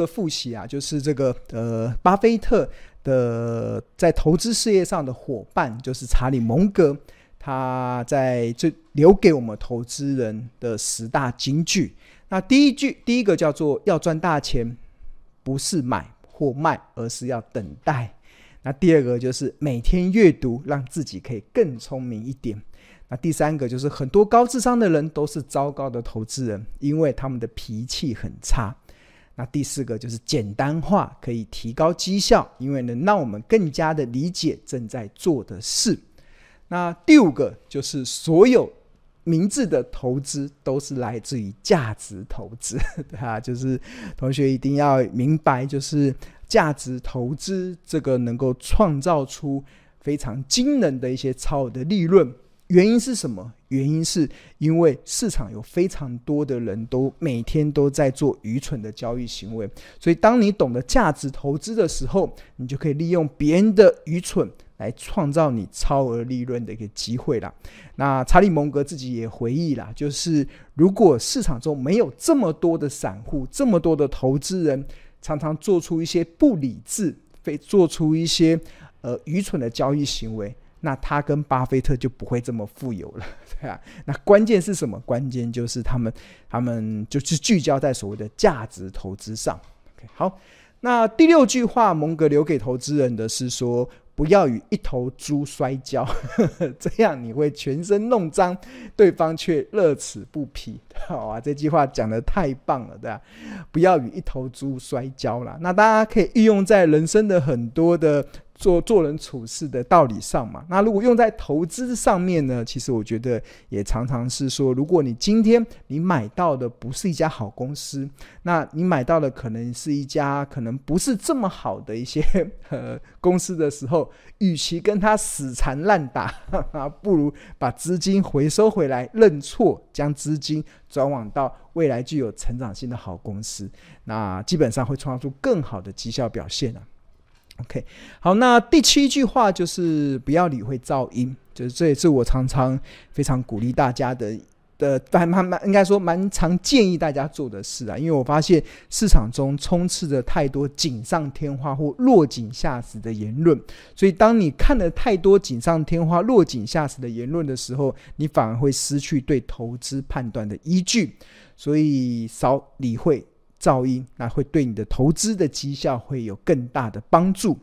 的复习啊，就是这个呃，巴菲特的在投资事业上的伙伴，就是查理蒙格，他在这留给我们投资人的十大金句。那第一句，第一个叫做要赚大钱，不是买或卖，而是要等待。那第二个就是每天阅读，让自己可以更聪明一点。那第三个就是很多高智商的人都是糟糕的投资人，因为他们的脾气很差。那第四个就是简单化可以提高绩效，因为能让我们更加的理解正在做的事。那第五个就是所有明智的投资都是来自于价值投资，对啊，就是同学一定要明白，就是价值投资这个能够创造出非常惊人的一些超额的利润。原因是什么？原因是因为市场有非常多的人都每天都在做愚蠢的交易行为，所以当你懂得价值投资的时候，你就可以利用别人的愚蠢来创造你超额利润的一个机会了。那查理蒙格自己也回忆了，就是如果市场中没有这么多的散户，这么多的投资人常常做出一些不理智、非做出一些呃愚蠢的交易行为。那他跟巴菲特就不会这么富有了，对啊。那关键是什么？关键就是他们，他们就是聚焦在所谓的价值投资上。好。那第六句话，蒙格留给投资人的是说，不要与一头猪摔跤，这样你会全身弄脏，对方却乐此不疲。好啊，这句话讲得太棒了，对吧？不要与一头猪摔跤啦。那大家可以运用在人生的很多的。做做人处事的道理上嘛，那如果用在投资上面呢？其实我觉得也常常是说，如果你今天你买到的不是一家好公司，那你买到的可能是一家可能不是这么好的一些 呃公司的时候，与其跟他死缠烂打，不如把资金回收回来，认错，将资金转往到未来具有成长性的好公司，那基本上会创造出更好的绩效表现啊。OK，好，那第七句话就是不要理会噪音，就是这也是我常常非常鼓励大家的的，蛮蛮应该说蛮常建议大家做的事啊，因为我发现市场中充斥着太多锦上添花或落井下石的言论，所以当你看了太多锦上添花、落井下石的言论的时候，你反而会失去对投资判断的依据，所以少理会。噪音，那会对你的投资的绩效会有更大的帮助。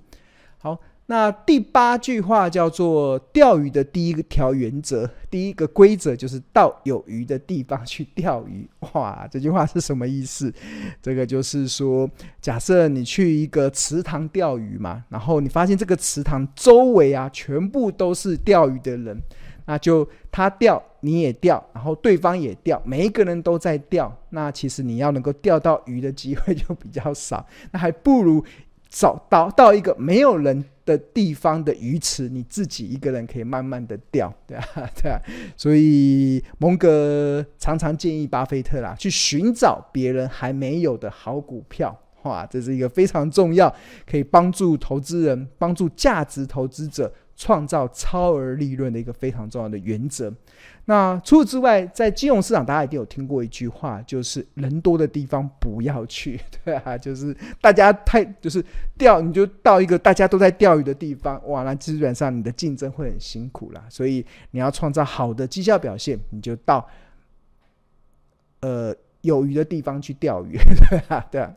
好，那第八句话叫做钓鱼的第一个条原则，第一个规则就是到有鱼的地方去钓鱼。哇，这句话是什么意思？这个就是说，假设你去一个池塘钓鱼嘛，然后你发现这个池塘周围啊，全部都是钓鱼的人。那就他钓，你也钓，然后对方也钓，每一个人都在钓。那其实你要能够钓到鱼的机会就比较少。那还不如找到到一个没有人的地方的鱼池，你自己一个人可以慢慢的钓，对啊，对啊。所以蒙格常常建议巴菲特啦，去寻找别人还没有的好股票。哇，这是一个非常重要，可以帮助投资人、帮助价值投资者。创造超额利润的一个非常重要的原则。那除此之外，在金融市场，大家一定有听过一句话，就是人多的地方不要去，对啊，就是大家太就是钓，你就到一个大家都在钓鱼的地方，哇，那基本上你的竞争会很辛苦啦。所以你要创造好的绩效表现，你就到呃有鱼的地方去钓鱼，对啊，对。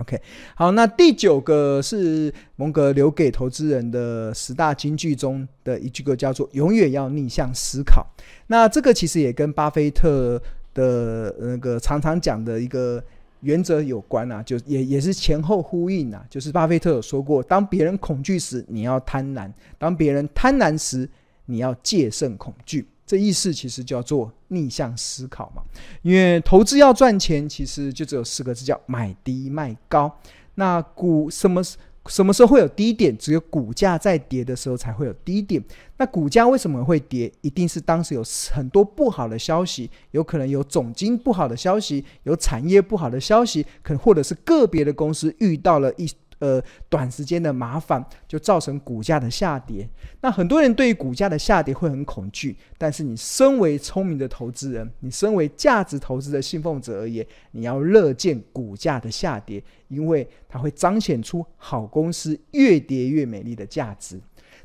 OK，好，那第九个是蒙格留给投资人的十大金句中的一句个叫做“永远要逆向思考”。那这个其实也跟巴菲特的那个常常讲的一个原则有关啊，就也也是前后呼应啊。就是巴菲特有说过，当别人恐惧时，你要贪婪；当别人贪婪时，你要戒慎恐惧。这意思其实叫做逆向思考嘛，因为投资要赚钱，其实就只有四个字，叫买低卖高。那股什么什么时候会有低点？只有股价在跌的时候才会有低点。那股价为什么会跌？一定是当时有很多不好的消息，有可能有总经不好的消息，有产业不好的消息，可能或者是个别的公司遇到了一呃短时间的麻烦，就造成股价的下跌。那很多人对于股价的下跌会很恐惧，但是你身为聪明的投资人，你身为价值投资的信奉者而言，你要乐见股价的下跌，因为它会彰显出好公司越跌越美丽的价值。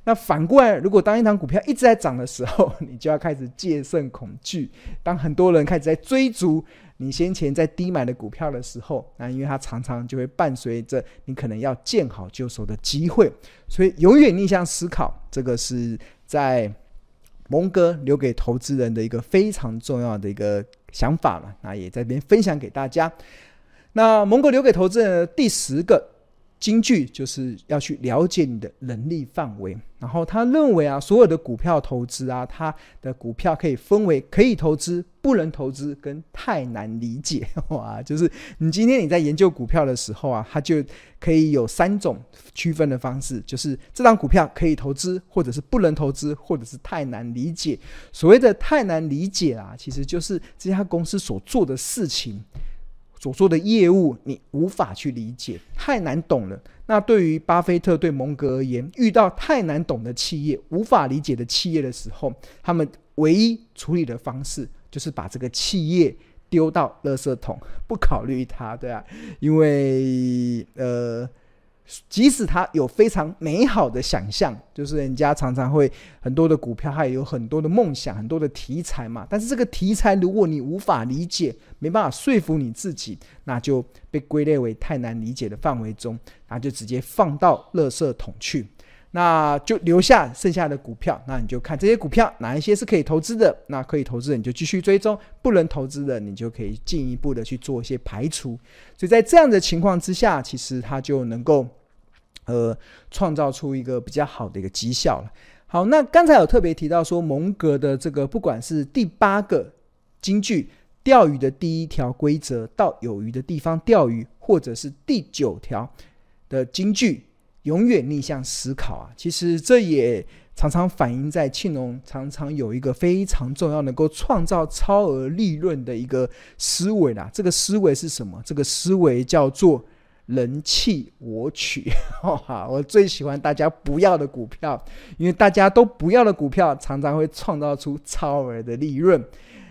那反过来，如果当一档股票一直在涨的时候，你就要开始戒慎恐惧。当很多人开始在追逐你先前在低买的股票的时候，那因为它常常就会伴随着你可能要见好就收的机会。所以永远逆向思考，这个是在蒙哥留给投资人的一个非常重要的一个想法了。那也在这边分享给大家。那蒙哥留给投资人的第十个。金句就是要去了解你的能力范围，然后他认为啊，所有的股票投资啊，他的股票可以分为可以投资、不能投资跟太难理解。哇，就是你今天你在研究股票的时候啊，它就可以有三种区分的方式，就是这档股票可以投资，或者是不能投资，或者是太难理解。所谓的太难理解啊，其实就是这家公司所做的事情。所做的业务你无法去理解，太难懂了。那对于巴菲特对蒙格而言，遇到太难懂的企业、无法理解的企业的时候，他们唯一处理的方式就是把这个企业丢到垃圾桶，不考虑它，对啊，因为呃。即使他有非常美好的想象，就是人家常常会很多的股票，还有很多的梦想，很多的题材嘛。但是这个题材，如果你无法理解，没办法说服你自己，那就被归类为太难理解的范围中，那就直接放到垃圾桶去。那就留下剩下的股票，那你就看这些股票哪一些是可以投资的，那可以投资的你就继续追踪，不能投资的你就可以进一步的去做一些排除。所以在这样的情况之下，其实它就能够呃创造出一个比较好的一个绩效了。好，那刚才有特别提到说蒙格的这个不管是第八个金句钓鱼的第一条规则，到有鱼的地方钓鱼，或者是第九条的金句。永远逆向思考啊，其实这也常常反映在庆隆常常有一个非常重要、能够创造超额利润的一个思维啦。这个思维是什么？这个思维叫做人弃我取。哈，我最喜欢大家不要的股票，因为大家都不要的股票，常常会创造出超额的利润。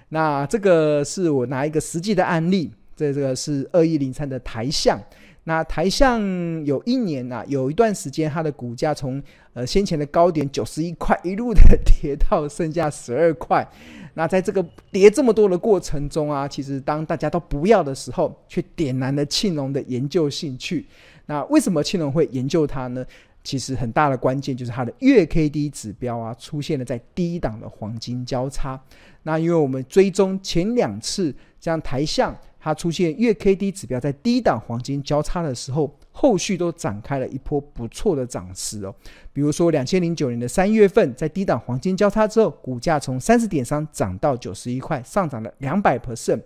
那这个是我拿一个实际的案例，这这个是二一零三的台象。那台象有一年呐、啊，有一段时间，它的股价从呃先前的高点九十一块，一路的跌到剩下十二块。那在这个跌这么多的过程中啊，其实当大家都不要的时候，却点燃了庆隆的研究兴趣。那为什么庆隆会研究它呢？其实很大的关键就是它的月 K D 指标啊，出现了在低档的黄金交叉。那因为我们追踪前两次这样台象。它出现月 K D 指标在低档黄金交叉的时候，后续都展开了一波不错的涨势哦。比如说，两千零九年的三月份，在低档黄金交叉之后，股价从三十点三涨到九十一块，上涨了两百 percent。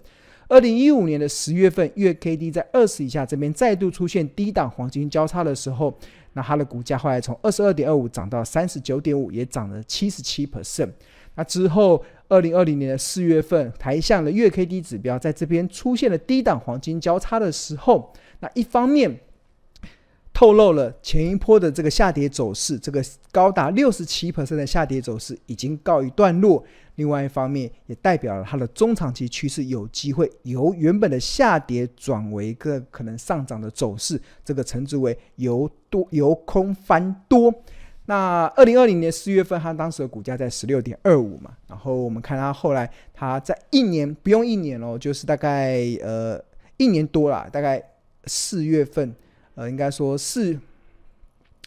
二零一五年的十月份，月 K D 在二十以下，这边再度出现低档黄金交叉的时候，那它的股价后来从二十二点二五涨到三十九点五，也涨了七十七 percent。那之后，二零二零年的四月份，台向的月 K D 指标在这边出现了低档黄金交叉的时候，那一方面透露了前一波的这个下跌走势，这个高达六十七%的下跌走势已经告一段落；另外一方面，也代表了它的中长期趋势有机会由原本的下跌转为一个可能上涨的走势，这个称之为由多由空翻多。那二零二零年四月份，它当时的股价在十六点二五嘛，然后我们看它后来，它在一年不用一年哦，就是大概呃一年多啦，大概四月份，呃，应该说四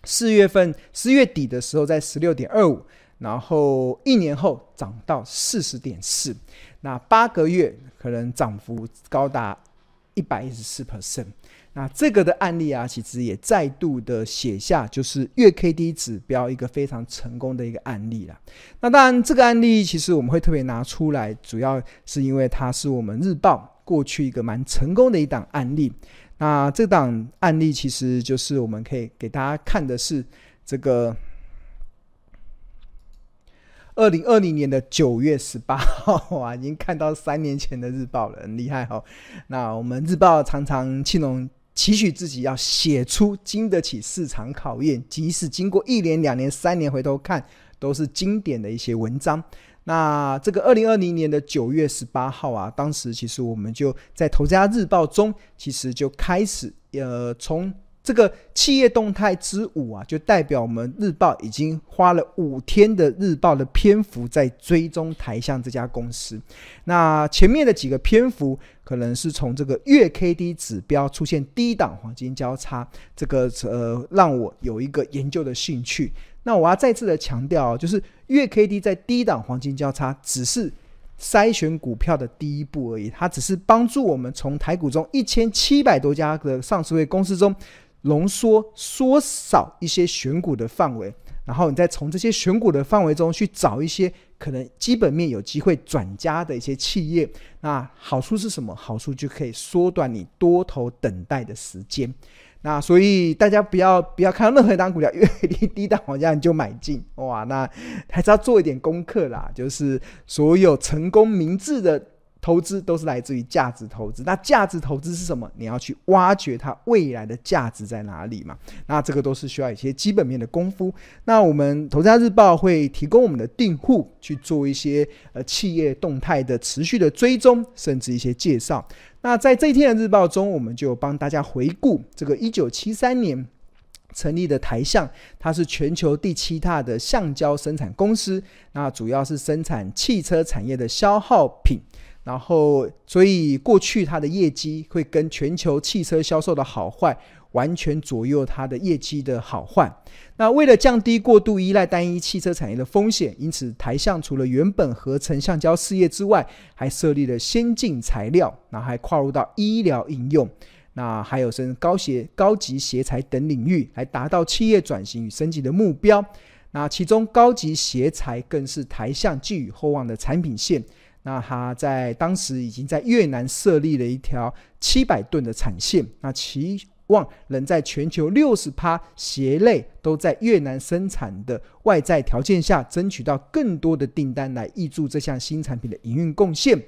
四月份四月底的时候在十六点二五，然后一年后涨到四十点四，那八个月可能涨幅高达一百一十四 percent。那这个的案例啊，其实也再度的写下，就是月 K D 指标一个非常成功的一个案例了。那当然，这个案例其实我们会特别拿出来，主要是因为它是我们日报过去一个蛮成功的一档案例。那这档案例其实就是我们可以给大家看的是这个二零二零年的九月十八号，哇，已经看到三年前的日报了，很厉害哈。那我们日报常常庆隆。期许自己要写出经得起市场考验，即使经过一年、两年、三年，回头看都是经典的一些文章。那这个二零二零年的九月十八号啊，当时其实我们就在《投资家日报》中，其实就开始呃从。这个企业动态之五啊，就代表我们日报已经花了五天的日报的篇幅在追踪台象这家公司。那前面的几个篇幅，可能是从这个月 K D 指标出现低档黄金交叉，这个呃让我有一个研究的兴趣。那我要再次的强调，就是月 K D 在低档黄金交叉只是筛选股票的第一步而已，它只是帮助我们从台股中一千七百多家的上市位公司中。浓缩缩小一些选股的范围，然后你再从这些选股的范围中去找一些可能基本面有机会转加的一些企业。那好处是什么？好处就可以缩短你多头等待的时间。那所以大家不要不要看到任何一档股票越低低档往下你就买进哇，那还是要做一点功课啦。就是所有成功明智的。投资都是来自于价值投资，那价值投资是什么？你要去挖掘它未来的价值在哪里嘛？那这个都是需要一些基本面的功夫。那我们投资家日报会提供我们的订户去做一些呃企业动态的持续的追踪，甚至一些介绍。那在这一天的日报中，我们就帮大家回顾这个一九七三年成立的台象，它是全球第七大的橡胶生产公司，那主要是生产汽车产业的消耗品。然后，所以过去它的业绩会跟全球汽车销售的好坏完全左右它的业绩的好坏。那为了降低过度依赖单一汽车产业的风险，因此台象除了原本合成橡胶事业之外，还设立了先进材料，然后还跨入到医疗应用，那还有甚至高鞋、高级鞋材等领域，来达到企业转型与升级的目标。那其中高级鞋材更是台象寄予厚望的产品线。那他在当时已经在越南设立了一条七百吨的产线，那期望能在全球六十趴鞋类都在越南生产的外在条件下，争取到更多的订单来挹注这项新产品的营运贡献。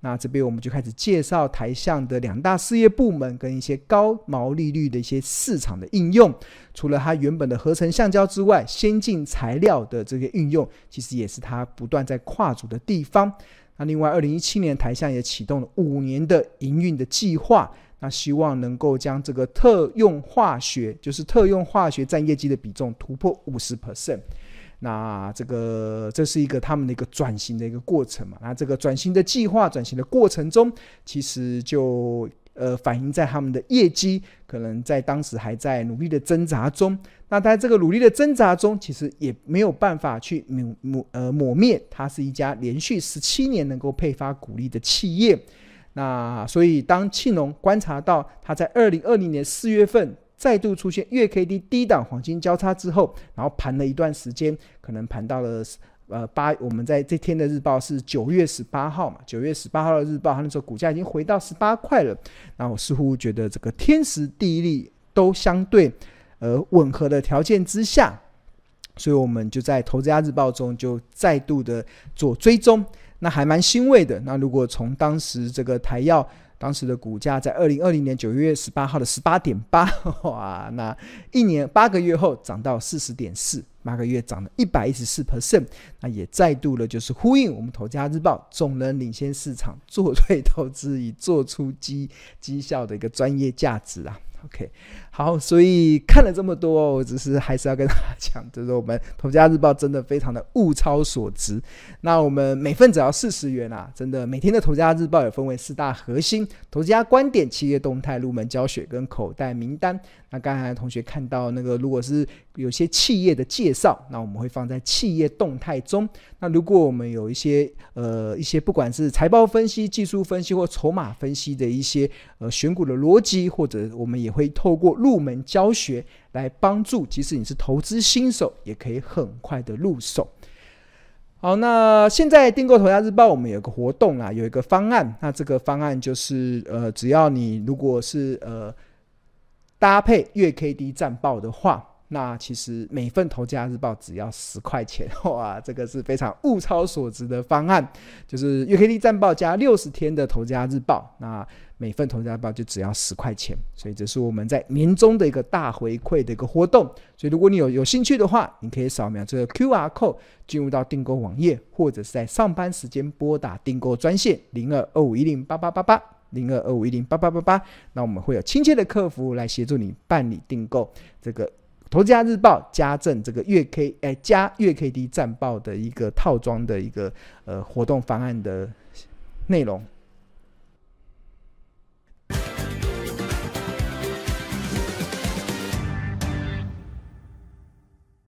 那这边我们就开始介绍台象的两大事业部门跟一些高毛利率的一些市场的应用。除了它原本的合成橡胶之外，先进材料的这个运用，其实也是它不断在跨足的地方。那另外，二零一七年台下也启动了五年的营运的计划，那希望能够将这个特用化学，就是特用化学占业绩的比重突破五十 percent。那这个这是一个他们的一个转型的一个过程嘛？那这个转型的计划、转型的过程中，其实就。呃，反映在他们的业绩，可能在当时还在努力的挣扎中。那在这个努力的挣扎中，其实也没有办法去抹抹呃抹灭，它是一家连续十七年能够配发股利的企业。那所以，当庆农观察到它在二零二零年四月份再度出现月 K D 低档黄金交叉之后，然后盘了一段时间，可能盘到了。呃，八，我们在这天的日报是九月十八号嘛，九月十八号的日报，它那时候股价已经回到十八块了。那我似乎觉得这个天时地利都相对呃吻合的条件之下，所以我们就在投资家日报中就再度的做追踪，那还蛮欣慰的。那如果从当时这个台药。当时的股价在二零二零年九月十八号的十八点八，哇，那一年八个月后涨到四十点四，八个月涨了一百一十四 percent，那也再度的就是呼应我们投家日报总能领先市场，做对投资以做出绩绩效的一个专业价值啊。OK，好，所以看了这么多，我只是还是要跟大家讲，就是我们投家日报真的非常的物超所值。那我们每份只要四十元啊，真的每天的投家日报也分为四大核心：投资家观点、企业动态、入门教学跟口袋名单。那刚才同学看到那个，如果是有些企业的介绍，那我们会放在企业动态中。那如果我们有一些呃一些不管是财报分析、技术分析或筹码分析的一些呃选股的逻辑，或者我们也会透过入门教学来帮助，即使你是投资新手，也可以很快的入手。好，那现在订购《投家日报》，我们有个活动啊，有一个方案。那这个方案就是呃，只要你如果是呃。搭配月 K D 战报的话，那其实每份《投家日报》只要十块钱，哇，这个是非常物超所值的方案，就是月 K D 战报加六十天的《投家日报》，那每份《头家日报》就只要十块钱，所以这是我们在年终的一个大回馈的一个活动。所以如果你有有兴趣的话，你可以扫描这个 Q R code 进入到订购网页，或者是在上班时间拨打订购专线零二二五一零八八八八。零二二五一零八八八八，那我们会有亲切的客服来协助你办理订购这个《投资家日报》加赠这个月 K 哎加月 K D 战报的一个套装的一个呃活动方案的内容。